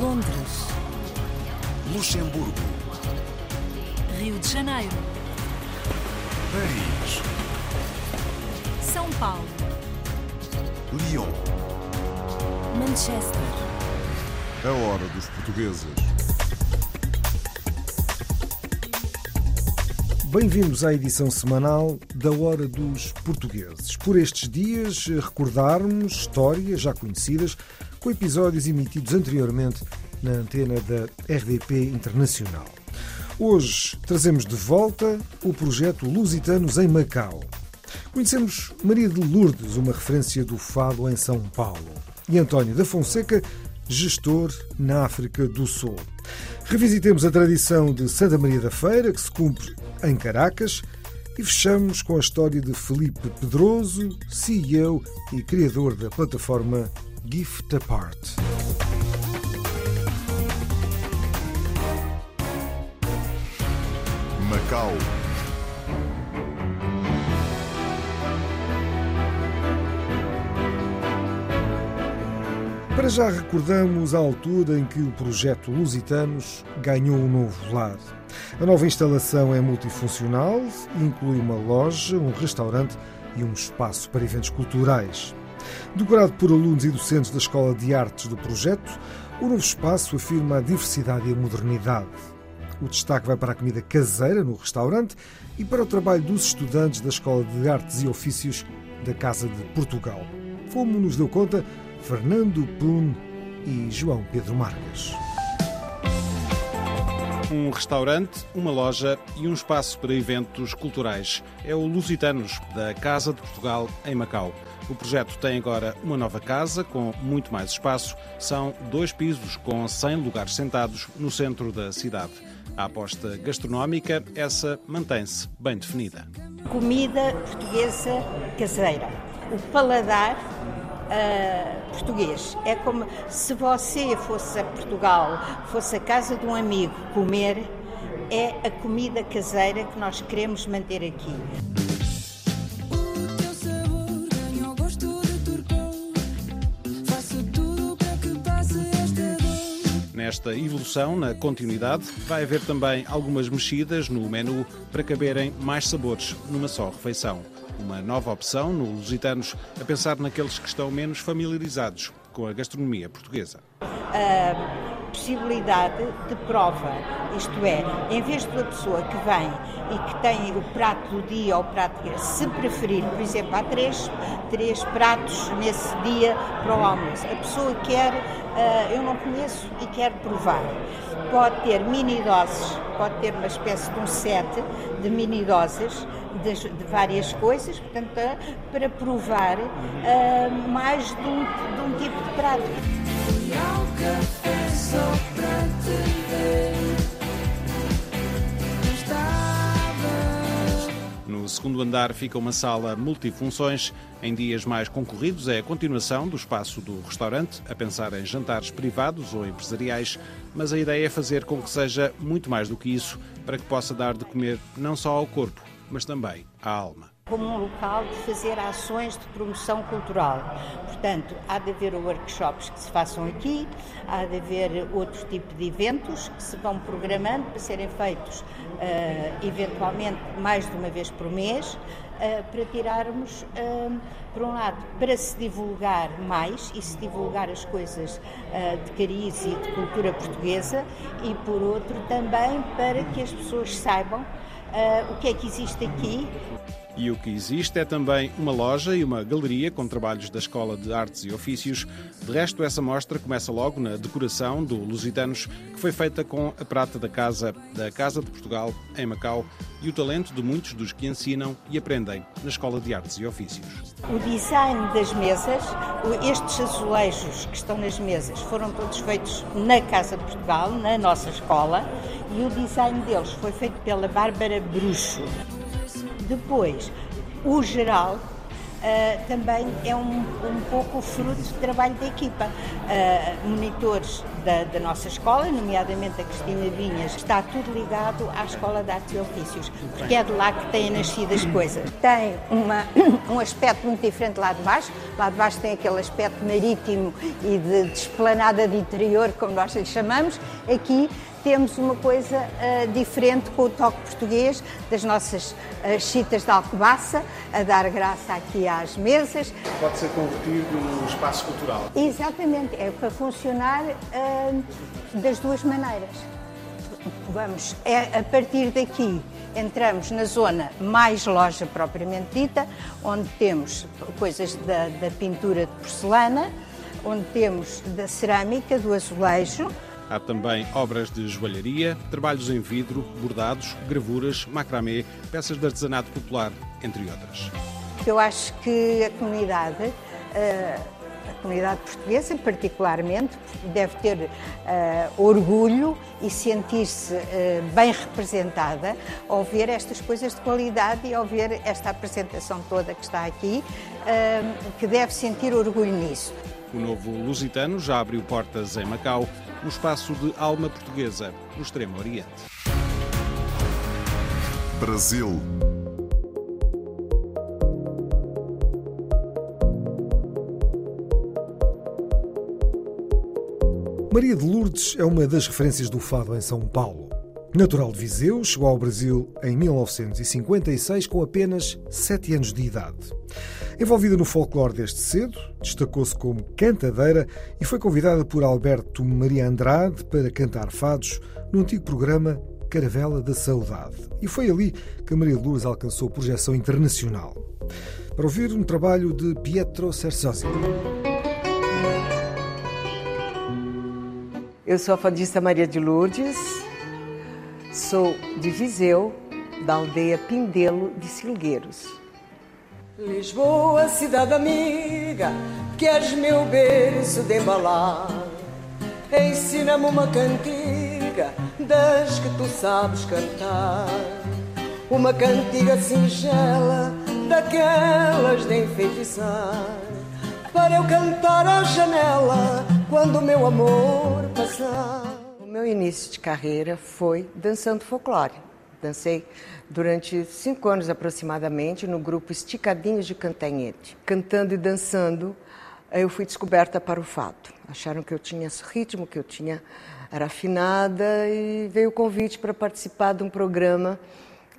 Londres, Luxemburgo, Rio de Janeiro, Paris, São Paulo, Lyon. Manchester. A hora dos portugueses. Bem-vindos à edição semanal da Hora dos Portugueses. Por estes dias, recordarmos histórias já conhecidas com episódios emitidos anteriormente na antena da RDP Internacional. Hoje trazemos de volta o projeto Lusitanos em Macau. Conhecemos Maria de Lourdes, uma referência do fado em São Paulo, e António da Fonseca, gestor na África do Sul. Revisitemos a tradição de Santa Maria da Feira, que se cumpre em Caracas, e fechamos com a história de Felipe Pedroso, CEO e criador da plataforma Gift Apart. Macau. Para já recordamos a altura em que o projeto Lusitanos ganhou um novo lar. A nova instalação é multifuncional e inclui uma loja, um restaurante e um espaço para eventos culturais. Decorado por alunos e docentes da Escola de Artes do projeto, o novo espaço afirma a diversidade e a modernidade. O destaque vai para a comida caseira no restaurante e para o trabalho dos estudantes da Escola de Artes e Ofícios da Casa de Portugal. Como nos deu conta Fernando Pun e João Pedro Marques. Um restaurante, uma loja e um espaço para eventos culturais. É o Lusitanos, da Casa de Portugal, em Macau. O projeto tem agora uma nova casa com muito mais espaço. São dois pisos com 100 lugares sentados no centro da cidade. A aposta gastronómica, essa mantém-se bem definida. Comida portuguesa caseira. O paladar uh, português. É como se você fosse a Portugal, fosse a casa de um amigo comer, é a comida caseira que nós queremos manter aqui. Dor. Nesta evolução, na continuidade, vai haver também algumas mexidas no menu para caberem mais sabores numa só refeição. Uma nova opção no Lusitanos a pensar naqueles que estão menos familiarizados com a gastronomia portuguesa. a possibilidade de prova. Isto é, em vez de uma pessoa que vem e que tem o prato do dia ou o prato que se preferir, por exemplo, há três, três pratos nesse dia para o almoço. A pessoa quer, ah, eu não conheço e quer provar. Pode ter mini doses, pode ter uma espécie de um set de mini doses de, de várias coisas, portanto, ah, para provar ah, mais de um, de um tipo de prato. Ao café só para te ver. No segundo andar fica uma sala multifunções. Em dias mais concorridos é a continuação do espaço do restaurante, a pensar em jantares privados ou empresariais, mas a ideia é fazer com que seja muito mais do que isso, para que possa dar de comer não só ao corpo, mas também à alma. Como um local de fazer ações de promoção cultural. Portanto, há de haver workshops que se façam aqui, há de haver outro tipo de eventos que se vão programando para serem feitos eh, eventualmente mais de uma vez por mês, eh, para tirarmos, eh, por um lado, para se divulgar mais e se divulgar as coisas de cariz e de cultura portuguesa, e por outro também para que as pessoas saibam o que é que existe aqui E o que existe é também uma loja e uma galeria com trabalhos da Escola de Artes e Ofícios. De resto, essa mostra começa logo na decoração do Lusitanos, que foi feita com a prata da casa da Casa de Portugal, em Macau, e o talento de muitos dos que ensinam e aprendem na Escola de Artes e Ofícios. O design das mesas, estes azulejos que estão nas mesas, foram todos feitos na Casa de Portugal, na nossa escola, e o design deles foi feito pela Bárbara Bruxo. Depois, o geral, ah, também é um, um pouco fruto do trabalho da equipa. Ah, monitores da, da nossa escola, nomeadamente a Cristina Vinhas, está tudo ligado à Escola de Artes e Ofícios, porque é de lá que têm nascido as coisas. Tem uma, um aspecto muito diferente lá de baixo. Lá de baixo tem aquele aspecto marítimo e de, de esplanada de interior, como nós lhe chamamos. Aqui temos uma coisa ah, diferente com o toque português das nossas ah, chitas de alcobaça, a dar graça aqui às mesas. Pode ser convertido num espaço cultural. Exatamente, é para funcionar ah, das duas maneiras. Vamos, é, a partir daqui entramos na zona mais loja propriamente dita, onde temos coisas da, da pintura de porcelana, onde temos da cerâmica, do azulejo, Há também obras de joalharia, trabalhos em vidro, bordados, gravuras, macramê, peças de artesanato popular, entre outras. Eu acho que a comunidade, eh, a comunidade portuguesa particularmente, deve ter eh, orgulho e sentir-se eh, bem representada ao ver estas coisas de qualidade e ao ver esta apresentação toda que está aqui, que deve sentir orgulho nisso. O novo Lusitano já abriu portas em Macau, no espaço de alma portuguesa, no Extremo Oriente. Brasil. Maria de Lourdes é uma das referências do fado em São Paulo. Natural de Viseu, chegou ao Brasil em 1956 com apenas 7 anos de idade. Envolvida no folclore desde cedo, destacou-se como cantadeira e foi convidada por Alberto Maria Andrade para cantar fados no antigo programa Caravela da Saudade. E foi ali que Maria de Lourdes alcançou projeção internacional. Para ouvir um trabalho de Pietro Cersosi. Eu sou a fadista Maria de Lourdes, sou de Viseu, da aldeia Pindelo de Silgueiros. Lisboa, cidade amiga, que és meu berço de embalar. Ensina-me uma cantiga das que tu sabes cantar. Uma cantiga singela, daquelas de enfeitiçar. Para eu cantar à janela quando o meu amor passar. O meu início de carreira foi dançando folclore. Dancei durante cinco anos aproximadamente no grupo Esticadinhos de Cantanhete. Cantando e dançando, eu fui descoberta para o fado. Acharam que eu tinha ritmo, que eu tinha era afinada e veio o convite para participar de um programa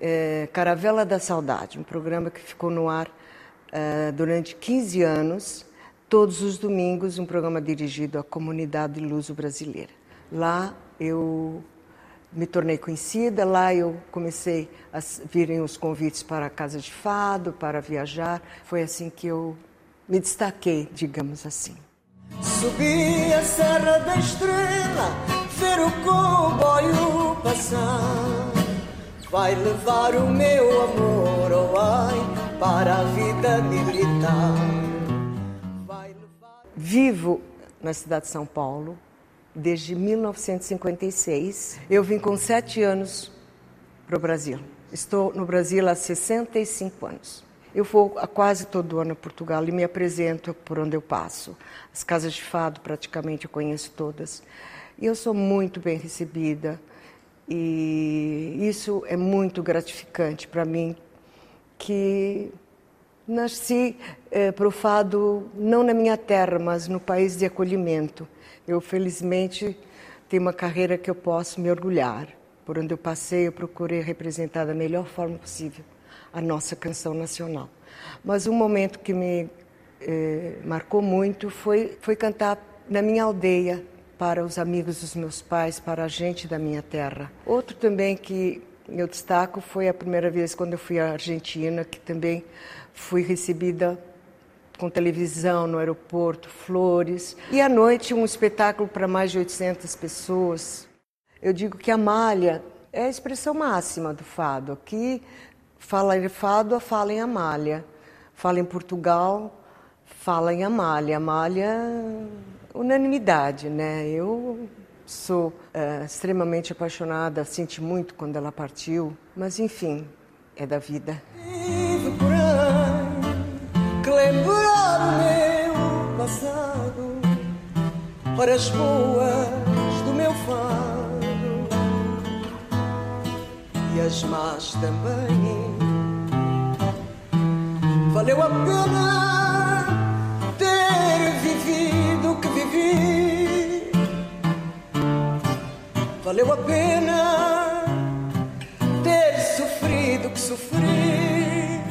eh, Caravela da Saudade, um programa que ficou no ar eh, durante 15 anos, todos os domingos, um programa dirigido à comunidade luso-brasileira. Lá eu me tornei conhecida, lá eu comecei a virem os convites para a casa de fado, para viajar. Foi assim que eu me destaquei, digamos assim. Subi a Serra da Estrela, ver o comboio passar. Vai levar o meu amor, oh ai, para a vida militar. Vai levar... Vivo na cidade de São Paulo desde 1956. Eu vim com sete anos para o Brasil. Estou no Brasil há 65 anos. Eu vou a quase todo ano a Portugal e me apresento por onde eu passo. As casas de fado, praticamente, eu conheço todas. E eu sou muito bem recebida. E isso é muito gratificante para mim, que nasci eh, para o fado não na minha terra, mas no país de acolhimento. Eu, felizmente, tenho uma carreira que eu posso me orgulhar. Por onde eu passei, eu procurei representar da melhor forma possível a nossa canção nacional. Mas um momento que me eh, marcou muito foi, foi cantar na minha aldeia, para os amigos dos meus pais, para a gente da minha terra. Outro também que eu destaco foi a primeira vez quando eu fui à Argentina, que também fui recebida com televisão no aeroporto, flores. E à noite, um espetáculo para mais de 800 pessoas. Eu digo que a malha é a expressão máxima do fado. Aqui, fala em fado, fala em Amália. Fala em Portugal, fala em Amália. Amália, unanimidade, né? Eu sou eh, extremamente apaixonada, senti muito quando ela partiu, mas enfim, é da vida. Horas boas do meu fado e as más também. Valeu a pena ter vivido o que vivi. Valeu a pena ter sofrido o que sofri.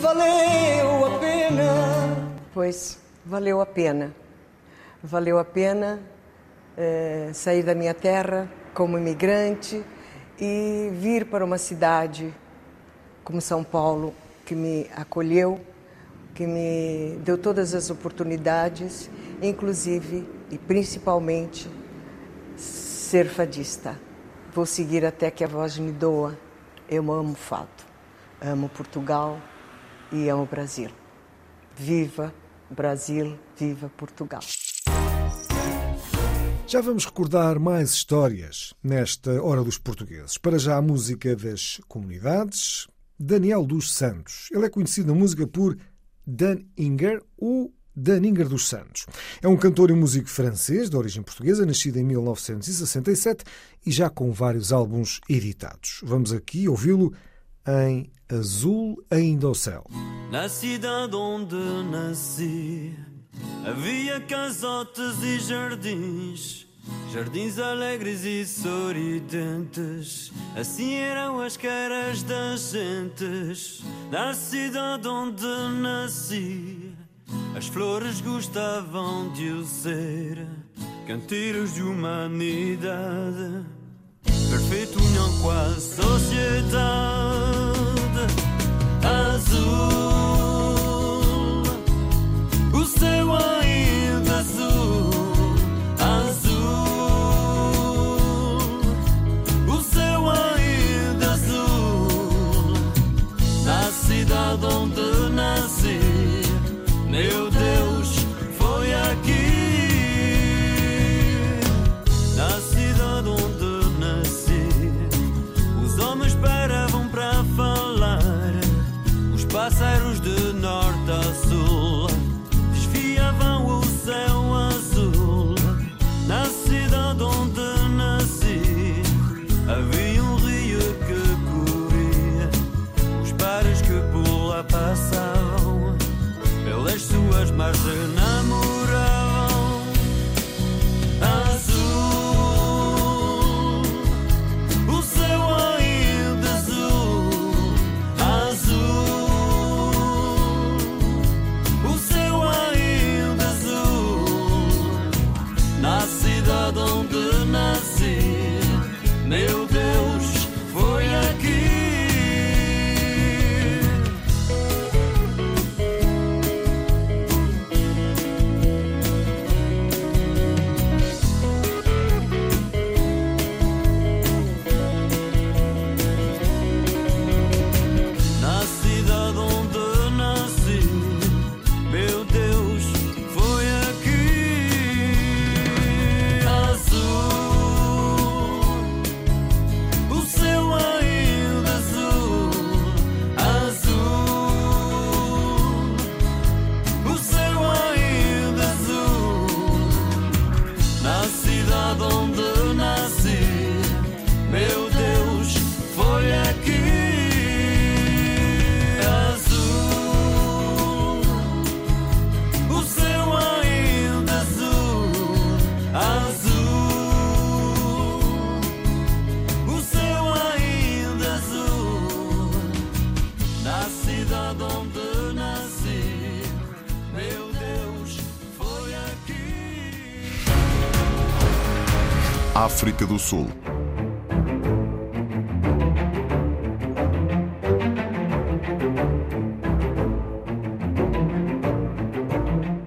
Valeu a pena. Pois, valeu a pena. Valeu a pena eh, sair da minha terra como imigrante e vir para uma cidade como São Paulo, que me acolheu, que me deu todas as oportunidades, inclusive e principalmente ser fadista. Vou seguir até que a voz me doa. Eu amo fado, amo Portugal e amo Brasil. Viva Brasil, viva Portugal. Já vamos recordar mais histórias nesta Hora dos Portugueses. Para já a música das comunidades. Daniel dos Santos. Ele é conhecido na música por Dan Inger ou Dan Inger dos Santos. É um cantor e músico francês de origem portuguesa, nascido em 1967 e já com vários álbuns editados. Vamos aqui ouvi-lo em Azul Ainda ao Céu. Na cidade onde nasci havia casotes e jardins, jardins alegres e sorridentes. Assim eram as caras das gentes. Na cidade onde nasci, as flores gostavam de ser, canteiros de humanidade. Perfeita união com a sociedade por África do Sul.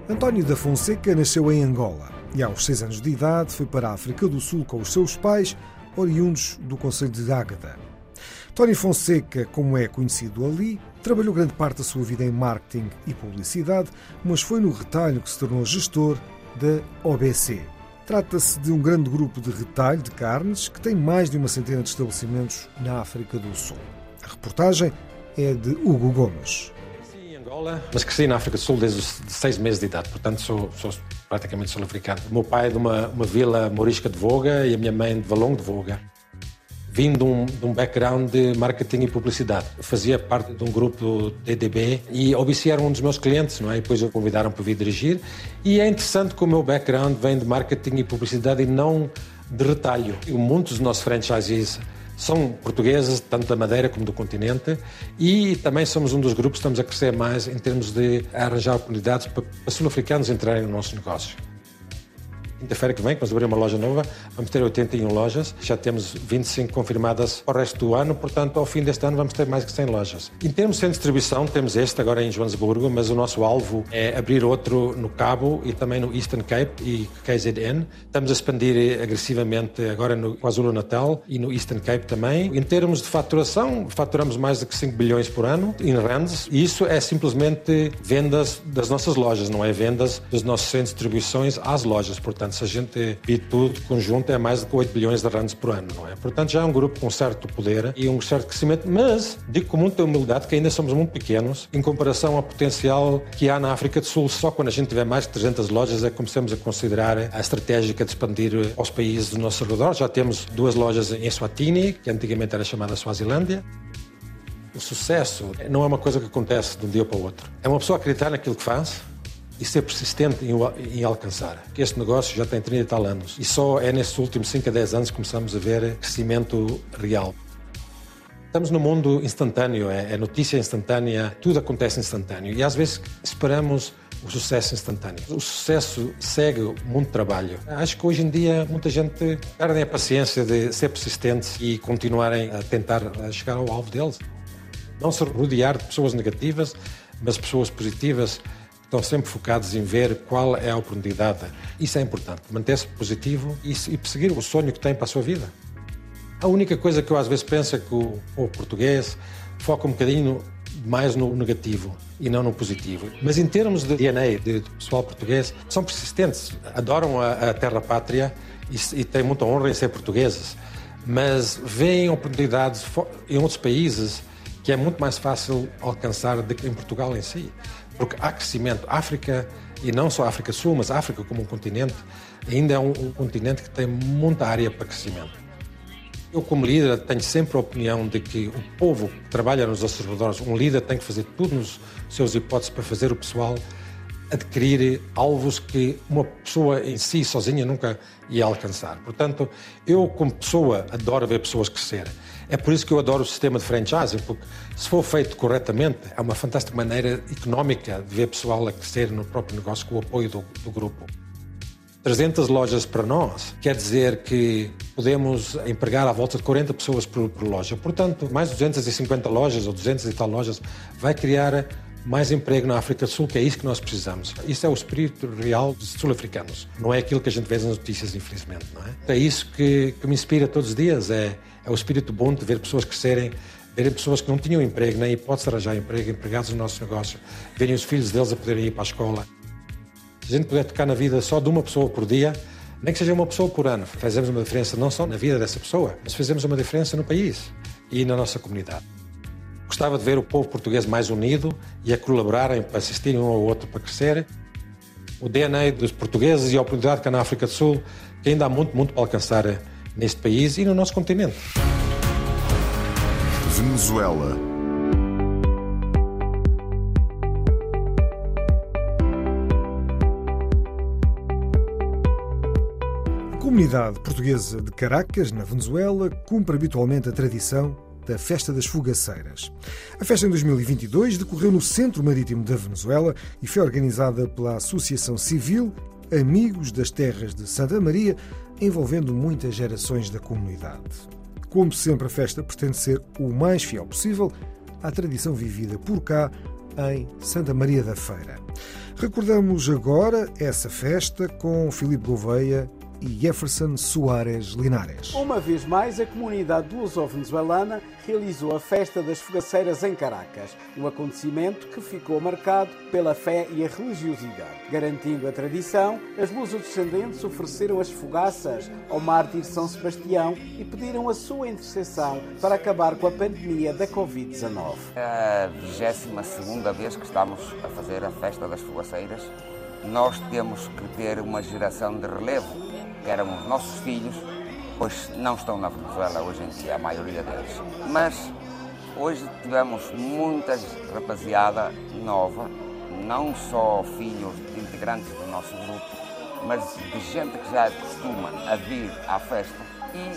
António da Fonseca nasceu em Angola e, aos seis anos de idade, foi para a África do Sul com os seus pais, oriundos do Conselho de Ágada. Tony Fonseca, como é conhecido ali, trabalhou grande parte da sua vida em marketing e publicidade, mas foi no retalho que se tornou gestor da OBC. Trata-se de um grande grupo de retalho de carnes que tem mais de uma centena de estabelecimentos na África do Sul. A reportagem é de Hugo Gomes. Ici, em Angola, mas cresci na África do Sul desde os seis meses de idade, portanto sou, sou praticamente sul-africano. O meu pai é de uma, uma vila morisca de Voga e a minha mãe de Valongo de Voga. Vim de um, de um background de marketing e publicidade. Fazia parte de um grupo DDB e a OBC era um dos meus clientes, não é? E depois o convidaram para vir dirigir. E é interessante que o meu background vem de marketing e publicidade e não de retalho. E muitos dos nossos franchisees são portugueses, tanto da Madeira como do continente, e também somos um dos grupos que estamos a crescer mais em termos de arranjar oportunidades para, para sul-africanos entrarem no nosso negócio. Quinta-feira que vem, que vamos abrir uma loja nova, vamos ter 81 lojas, já temos 25 confirmadas para o resto do ano, portanto, ao fim deste ano vamos ter mais que 100 lojas. Em termos de distribuição, temos este agora em Joanesburgo, mas o nosso alvo é abrir outro no Cabo e também no Eastern Cape e KZN. Estamos a expandir agressivamente agora no KwaZulu-Natal e no Eastern Cape também. Em termos de faturação, faturamos mais de 5 bilhões por ano em rands, e isso é simplesmente vendas das nossas lojas, não é vendas dos nossos centros de distribuições às lojas, portanto, se a gente vir tudo conjunto, é mais de 8 bilhões de rands por ano, não é? Portanto, já é um grupo com certo poder e um certo crescimento, mas digo com muita humildade que ainda somos muito pequenos em comparação ao potencial que há na África do Sul. Só quando a gente tiver mais de 300 lojas é que começamos a considerar a estratégica de expandir aos países do nosso redor. Já temos duas lojas em Eswatini, que antigamente era chamada Suazilândia. O sucesso não é uma coisa que acontece de um dia para o outro. É uma pessoa acreditar naquilo que faz, e ser persistente em, em, alcançar. Este negócio já tem 30 e tal anos e só é nestes últimos 5 a 10 anos que começamos a ver crescimento real. Estamos no mundo instantâneo, é, é notícia instantânea, tudo acontece instantâneo e às vezes esperamos o sucesso instantâneo. O sucesso segue muito trabalho. Acho que hoje em dia muita gente perde a paciência de ser persistentes e continuarem a tentar chegar ao alvo deles. Não se rodear de pessoas negativas, mas pessoas positivas estão sempre focados em ver qual é a oportunidade. Isso é importante, manter-se positivo e, e perseguir o sonho que tem para a sua vida. A única coisa que eu às vezes penso é que o, o português foca um bocadinho mais no negativo e não no positivo. Mas em termos de DNA de, pessoal português, são persistentes, adoram a, a terra pátria e, e têm muita honra em ser portugueses, mas veem oportunidades em outros países que é muito mais fácil alcançar do que em Portugal em si porque há crescimento. África, e não só África Sul, mas África como um continente, ainda é um, um continente que tem muita área para crescimento. Eu, como líder, tenho sempre a opinião de que o povo que trabalha nos observadores, um líder tem que fazer tudo nos seus hipóteses para fazer o pessoal adquirir alvos que uma pessoa em si, sozinha, nunca ia alcançar. Portanto, eu, como pessoa, adoro ver pessoas crescer. É por isso que eu adoro o sistema de franchising, porque se for feito corretamente, é uma fantástica maneira económica de ver pessoal a crescer no próprio negócio com o apoio do, do grupo. 300 lojas para nós quer dizer que podemos empregar à volta de 40 pessoas por, por loja. Portanto, mais 250 lojas ou 200 e tal lojas vai criar mais emprego na África do Sul, que é isso que nós precisamos. Isso é o espírito real dos sul-africanos. Não é aquilo que a gente vê nas notícias, infelizmente. Não é? é isso que, que me inspira todos os dias. É, é o espírito bom de ver pessoas crescerem, verem pessoas que não tinham emprego, nem hipótese de arranjar emprego, empregados no nosso negócio, verem os filhos deles a poderem ir para a escola. Se a gente puder tocar na vida só de uma pessoa por dia, nem que seja uma pessoa por ano, fazemos uma diferença não só na vida dessa pessoa, mas fazemos uma diferença no país e na nossa comunidade. Gostava de ver o povo português mais unido e a colaborarem para assistirem um ao outro para crescer. O DNA dos portugueses e a oportunidade que há na África do Sul, que ainda há muito, muito para alcançar neste país e no nosso continente. Venezuela. A comunidade portuguesa de Caracas, na Venezuela, cumpre habitualmente a tradição da Festa das Fogaceiras. A festa em 2022 decorreu no Centro Marítimo da Venezuela e foi organizada pela Associação Civil Amigos das Terras de Santa Maria, envolvendo muitas gerações da comunidade. Como sempre, a festa pretende ser o mais fiel possível à tradição vivida por cá em Santa Maria da Feira. Recordamos agora essa festa com Filipe Gouveia e Jefferson Soares Linares. Uma vez mais, a comunidade luso-venezuelana realizou a Festa das Fogaceiras em Caracas, um acontecimento que ficou marcado pela fé e a religiosidade. Garantindo a tradição, as lusodescendentes ofereceram as fogaças ao mártir São Sebastião e pediram a sua intercessão para acabar com a pandemia da Covid-19. É a 22 vez que estamos a fazer a Festa das Fogaceiras. Nós temos que ter uma geração de relevo, eram os nossos filhos, pois não estão na Venezuela hoje em dia, a maioria deles. Mas hoje tivemos muita rapaziada nova, não só filhos de integrantes do nosso grupo, mas de gente que já costuma a vir à festa e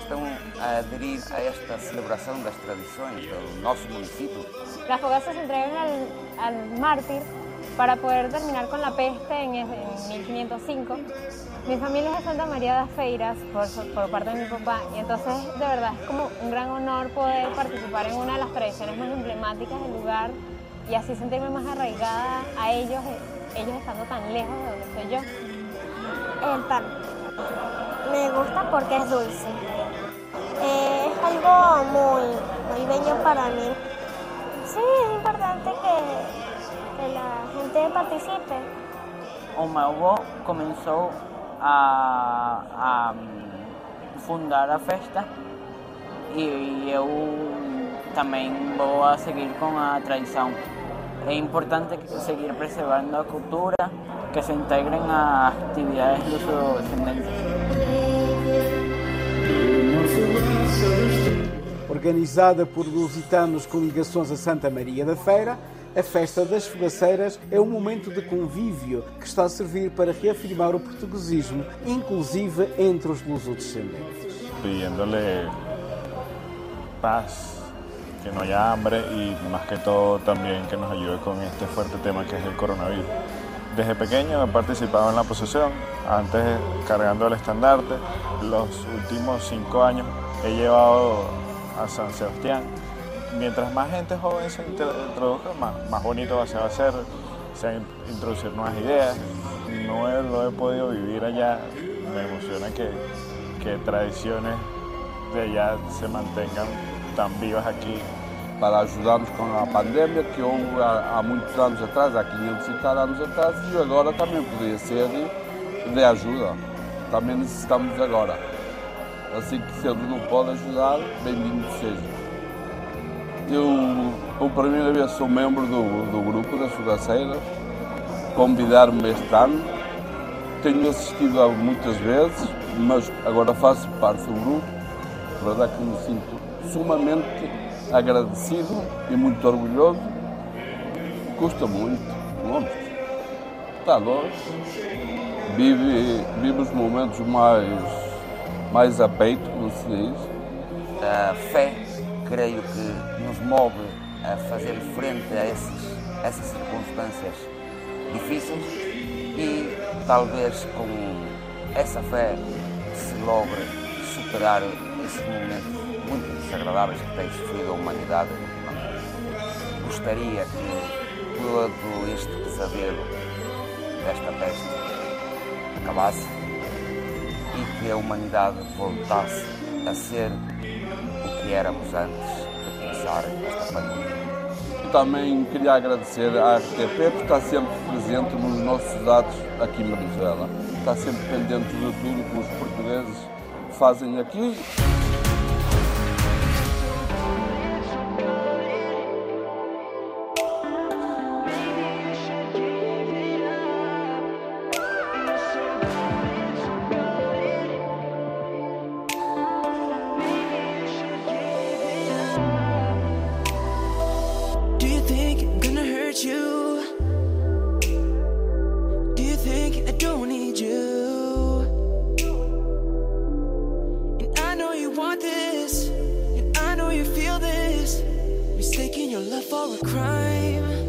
estão a aderir a esta celebração das tradições do nosso município. Las fogazas se entregan al mártir para poder terminar con la peste en 1505. Mi familia es de Santa María de Feiras por, parte de mi papá y entonces de verdad es como un gran honor poder participar en una de las tradiciones más emblemáticas del lugar y así sentirme más arraigada a ellos, ellos estando tan lejos de donde estoy yo. El pan. Me gusta porque es dulce. Eh, es algo muy, muy bello para mí. Sí, es importante que, que la gente participe. O meu avô começou a, a hum, fundar a festa e eu também vou a seguir com a tradição. É importante seguir preservando a cultura, que se integrem às atividades luso-descendentes. Organizada por lusitanos com ligações a Santa Maria da Feira, a Festa das Fogaceiras é um momento de convívio que está a servir para reafirmar o portuguesismo, inclusive entre os lusodescendentes. pidiéndole paz, que no haya hambre y más que todo también que nos ayude con este fuerte tema que es el coronavirus. Desde pequeño he participado en la procesión, antes cargando el estandarte, los últimos cinco años he llevado a San Sebastián. Mientras más gente joven se intro- introduzca, más, más bonito va a hacer, se van a introducir nuevas ideas. No he- lo he podido vivir allá, me emociona que, que tradiciones de allá se mantengan tan vivas aqui. Para ajudarmos com a pandemia que houve há, muitos anos atrás, há 500 e tal anos atrás, e agora também poderia ser de, ajuda. Também necessitamos agora. Assim que se não pode ajudar, bem-vindo seja. Eu, pela primeira vez, sou membro do, do grupo das Fogaceiras. Convidaram-me este ano. Tenho assistido há muitas vezes, mas agora faço parte do grupo. A verdade que me sinto sumamente agradecido e muito orgulhoso. Custa muito, longe. Está longe. Vive, vive os momentos mais, mais a peito, como se diz. A fé, creio que nos move a fazer frente a esses, essas circunstâncias difíceis e talvez com essa fé se logre superar esses momentos muito desagradáveis que tem sofrido a humanidade. Gostaria que todo este pesadelo desta peste acabasse e que a humanidade voltasse a ser o que éramos antes esta pandemia. Também queria agradecer à RTP por estar sempre presente nos nossos atos aqui em Venezuela. Está sempre pendente de tudo que os portugueses fazem aqui. want this, and I know you feel this. Mistaking your love for a crime.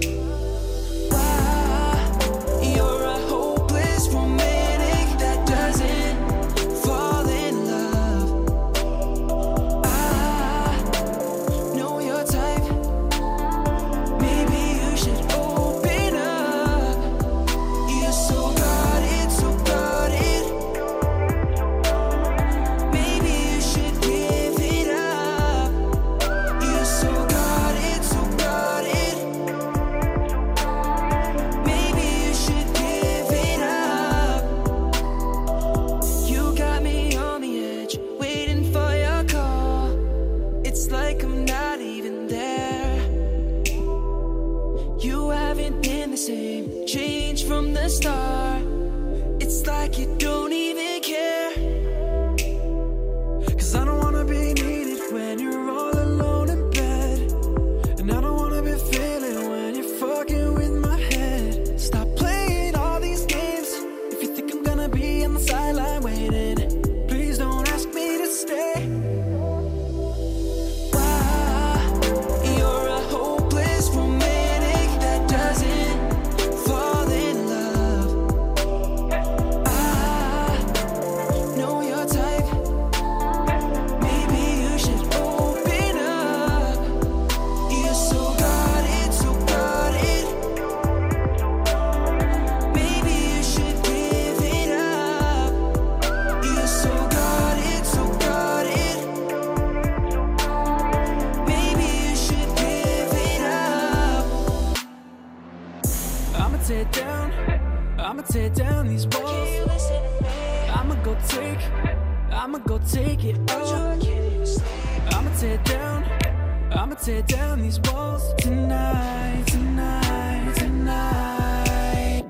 Tonight, tonight, tonight.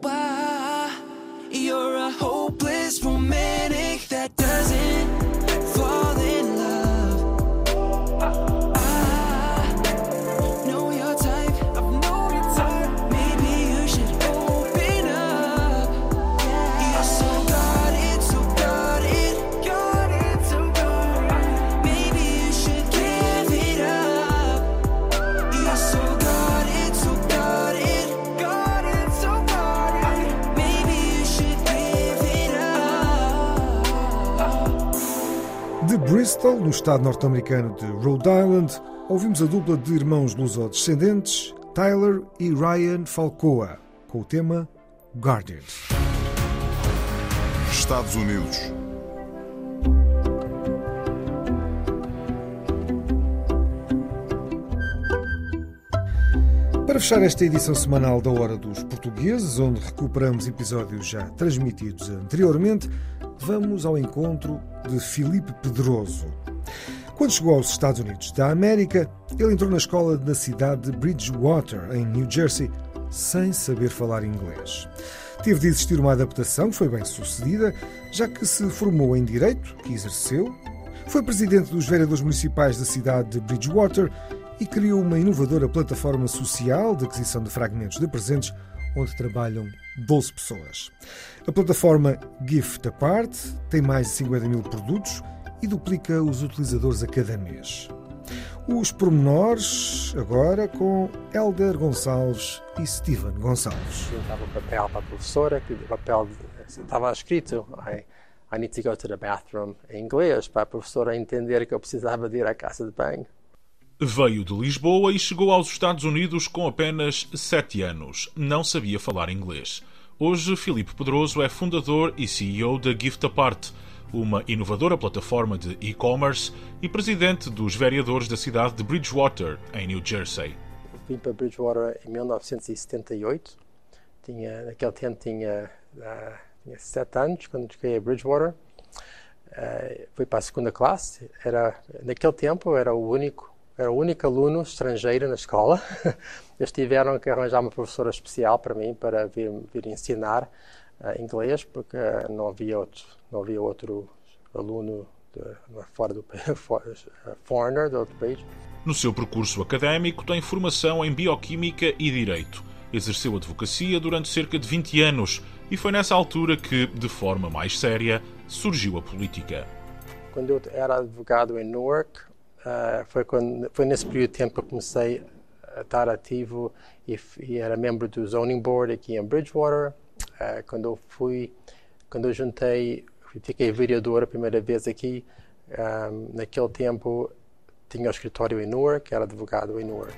Why? You're a hopeless romantic Bristol, no estado norte-americano de Rhode Island, ouvimos a dupla de irmãos luso-descendentes Tyler e Ryan Falcoa, com o tema Guardian. Estados Unidos. Para fechar esta edição semanal da Hora dos Portugueses, onde recuperamos episódios já transmitidos anteriormente, vamos ao encontro de Filipe Pedroso. Quando chegou aos Estados Unidos da América, ele entrou na escola na cidade de Bridgewater, em New Jersey, sem saber falar inglês. Teve de existir uma adaptação que foi bem sucedida, já que se formou em Direito, que exerceu, foi presidente dos vereadores municipais da cidade de Bridgewater e criou uma inovadora plataforma social de aquisição de fragmentos de presentes, onde trabalham 12 pessoas. A plataforma Gift Apart tem mais de 50 mil produtos e duplica os utilizadores a cada mês. Os pormenores agora com Helder Gonçalves e Steven Gonçalves. Dava papel para a professora, que o papel estava escrito I, I need to go to the bathroom em inglês, para a professora entender que eu precisava de ir à casa de banho. Veio de Lisboa e chegou aos Estados Unidos com apenas 7 anos. Não sabia falar inglês. Hoje, Filipe Pedroso é fundador e CEO da Gift Apart, uma inovadora plataforma de e-commerce e presidente dos vereadores da cidade de Bridgewater, em New Jersey. Vim para Bridgewater em 1978. Tinha, naquele tempo tinha, uh, tinha 7 anos quando cheguei a Bridgewater. Uh, fui para a segunda classe. Era, naquele tempo era o único era o único aluno estrangeiro na escola. Eles tiveram que arranjar uma professora especial para mim para vir, vir ensinar uh, inglês porque uh, não havia outro não havia outro aluno de, fora do fora, foreigner do outro país. No seu percurso académico tem formação em bioquímica e direito. Exerceu advocacia durante cerca de 20 anos e foi nessa altura que, de forma mais séria, surgiu a política. Quando eu era advogado em Newark, uh, foi, quando, foi nesse período de tempo que eu comecei a estar ativo e, e era membro do Zoning Board aqui em Bridgewater. Uh, quando eu fui, quando eu juntei, fiquei vereador a primeira vez aqui, um, naquele tempo tinha o escritório em Newark, era advogado em Newark.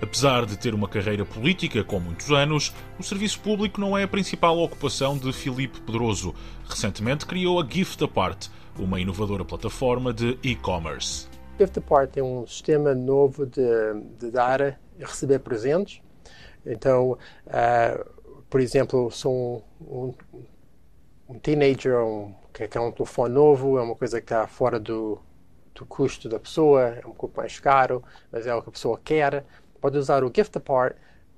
Apesar de ter uma carreira política com muitos anos, o serviço público não é a principal ocupação de Filipe Pedroso. Recentemente criou a Gift Apart, uma inovadora plataforma de e-commerce. Gift Apart é um sistema novo de, de dar e receber presentes. Então, uh, por exemplo, sou um, um, um teenager um, que quer um telefone novo, é uma coisa que está fora do, do custo da pessoa, é um pouco mais caro, mas é o que a pessoa quer. Pode usar o Gift Apart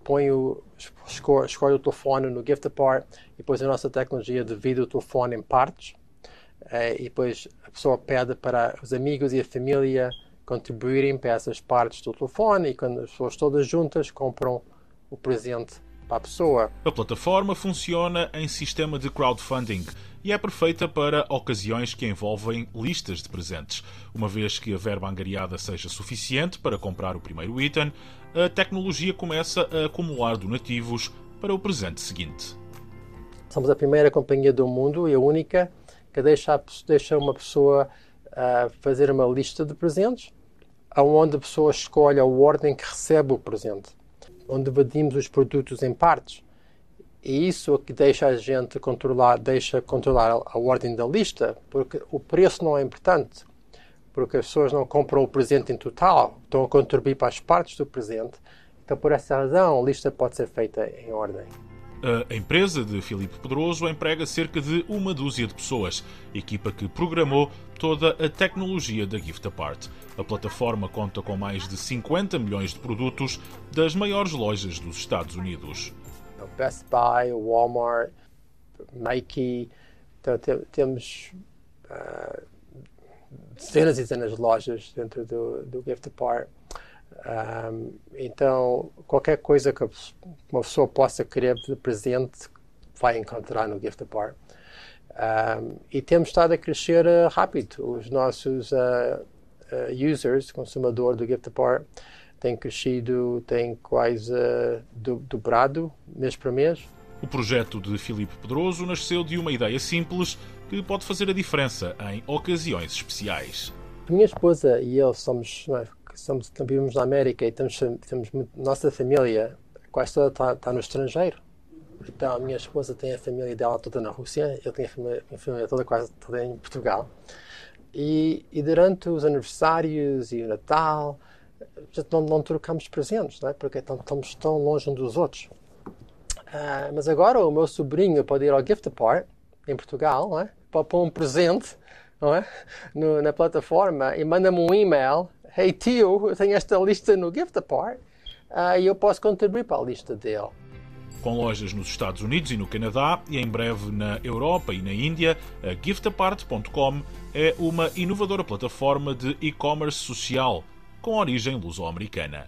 põe o, escolhe, escolhe o telefone no gift part e depois a nossa tecnologia divide o telefone em partes e depois a pessoa pede para os amigos e a família contribuírem para essas partes do telefone e quando as pessoas todas juntas compram o presente para a pessoa. A plataforma funciona em sistema de crowdfunding e é perfeita para ocasiões que envolvem listas de presentes. Uma vez que a verba angariada seja suficiente para comprar o primeiro item, a tecnologia começa a acumular donativos para o presente seguinte. Somos a primeira companhia do mundo e a única que deixa, deixa uma pessoa uh, fazer uma lista de presentes onde a pessoa escolhe a ordem que recebe o presente, onde dividimos os produtos em partes. E isso é que deixa a gente controlar, deixa controlar a ordem da lista, porque o preço não é importante, porque as pessoas não compram o presente em total, estão a contribuir para as partes do presente. Então, por essa razão, a lista pode ser feita em ordem. A empresa de Filipe Pedroso emprega cerca de uma dúzia de pessoas, equipa que programou toda a tecnologia da Gift Apart. A plataforma conta com mais de 50 milhões de produtos das maiores lojas dos Estados Unidos. Best Buy, Walmart, Nike, então, temos uh, dezenas e dezenas de lojas dentro do, do Gift Apart. Um, então, qualquer coisa que uma pessoa possa querer de presente vai encontrar no Gift Apart. Um, e temos estado a crescer uh, rápido. Os nossos uh, uh, users, consumidor do Gift Apart, têm crescido, têm quase do, dobrado mês para mês. O projeto de Filipe Pedroso nasceu de uma ideia simples que pode fazer a diferença em ocasiões especiais. Minha esposa e eu somos é, somos, vivemos na América e temos, temos nossa família quase toda está, está no estrangeiro. Então, a minha esposa tem a família dela toda na Rússia, eu tenho a família, a família toda quase toda em Portugal. E, e, durante os aniversários e o Natal, não, não trocamos presentes, não é? porque estamos tão longe uns dos outros. Uh, mas agora o meu sobrinho pode ir ao Gift Apart, em Portugal, não é? para pôr um presente não é? No, na plataforma e manda-me um e-mail hey tio, eu tenho esta lista no Gift Apart uh, e eu posso contribuir para a lista dele. Com lojas nos Estados Unidos e no Canadá e em breve na Europa e na Índia, a giftapart.com é uma inovadora plataforma de e-commerce social com origem luso-americana.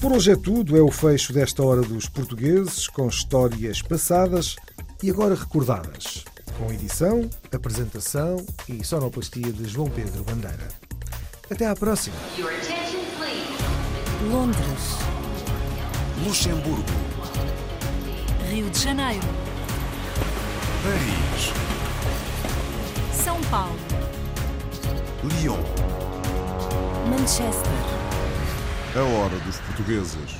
Por hoje é tudo, é o fecho desta hora dos portugueses, com histórias passadas e agora recordadas, com edição, apresentação e sonoplastia de João Pedro Bandeira. Até à próxima. Londres. Luxemburgo. Rio de Janeiro. Paris. São Paulo. Lyon. Manchester. A hora dos portugueses.